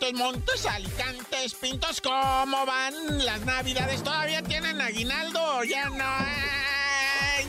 Montes, Montes, Alicantes, Pintos, ¿cómo van las navidades? ¿Todavía tienen aguinaldo? Ya no.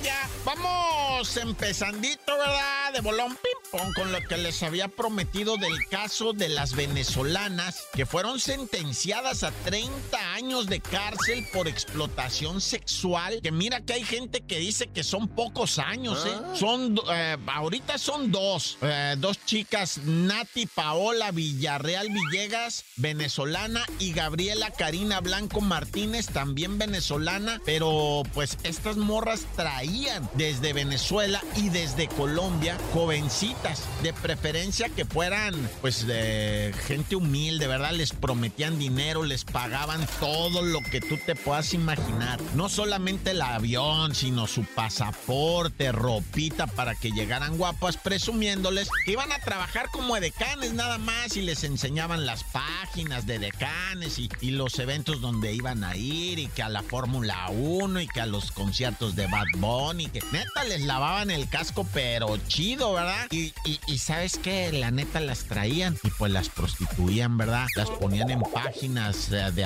ya. Vamos empezandito, ¿verdad? De bolón ping pong con lo que les había prometido del caso de las venezolanas que fueron sentenciadas a 30 años de cárcel por explotación sexual. Que mira que hay gente que dice que son pocos años, ¿eh? Ah. Son, eh, ahorita son dos, eh, dos chicas, Nati Paola Villarreal Villegas, venezolana, y Gabriela Karina Blanco Martínez, también venezolana, pero pues estas morras traían desde Venezuela y desde Colombia, jovencitas, de preferencia que fueran pues de gente humilde, ¿verdad? Les prometían dinero, les pagaban todo lo que tú te puedas imaginar. No solamente el avión, sino su pasaporte, ropita para que llegaran guapas, presumiéndoles que iban a trabajar como decanes nada más y les enseñaban las páginas de decanes y, los eventos donde iban a ir y que a la Fórmula 1 y que a los conciertos de Bad Bunny, que neta les lavaban el casco, pero chido, ¿verdad? Y, sabes qué, la neta las traían y pues las prostituían, ¿verdad? Las ponían en páginas de, de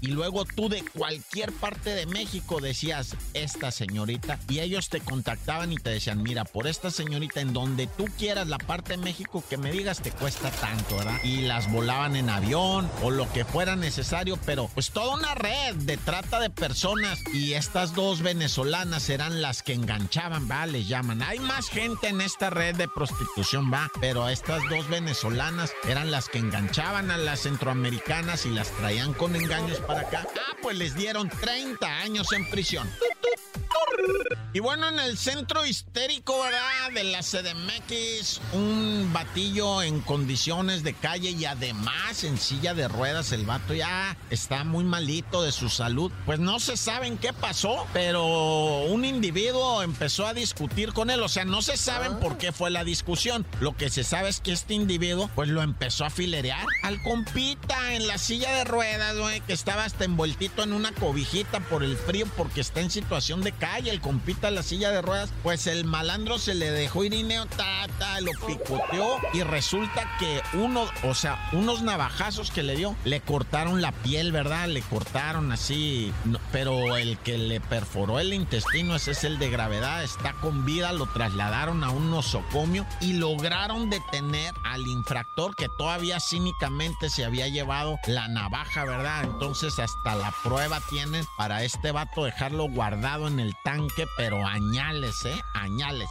y luego tú de cualquier parte de México decías, esta señorita, y ellos te contactaban y te decían, mira, por esta señorita en donde tú quieras la parte de México que me digas te cuesta tanto, ¿verdad? Y las volaban en avión o lo que fuera necesario, pero pues toda una red de trata de personas y estas dos venezolanas eran las que enganchaban, va, les llaman. Hay más gente en esta red de prostitución, va, pero estas dos venezolanas eran las que enganchaban a las centroamericanas y las traían con engaños para acá. Ah, pues les dieron 30 años en prisión. Y bueno, en el centro histérico, ¿verdad? De la CDMX, un batillo en condiciones de calle y además en silla de ruedas. El vato ya está muy malito de su salud. Pues no se sabe qué pasó, pero un individuo empezó a discutir con él. O sea, no se saben por qué fue la discusión. Lo que se sabe es que este individuo, pues lo empezó a filerear al compita en la silla de ruedas, güey, que estaba hasta envueltito en una cobijita por el frío porque está en situación de calle. El compita la silla de ruedas, pues el malandro se le dejó irineo, ta, ta, lo picoteó y resulta que uno, o sea, unos navajazos que le dio, le cortaron la piel, ¿verdad? Le cortaron así, pero el que le perforó el intestino, ese es el de gravedad, está con vida, lo trasladaron a un nosocomio y lograron detener al infractor que todavía cínicamente se había llevado la navaja, ¿verdad? Entonces hasta la prueba tienen para este vato dejarlo guardado en el tanque, pero añales, ¿eh? Añales.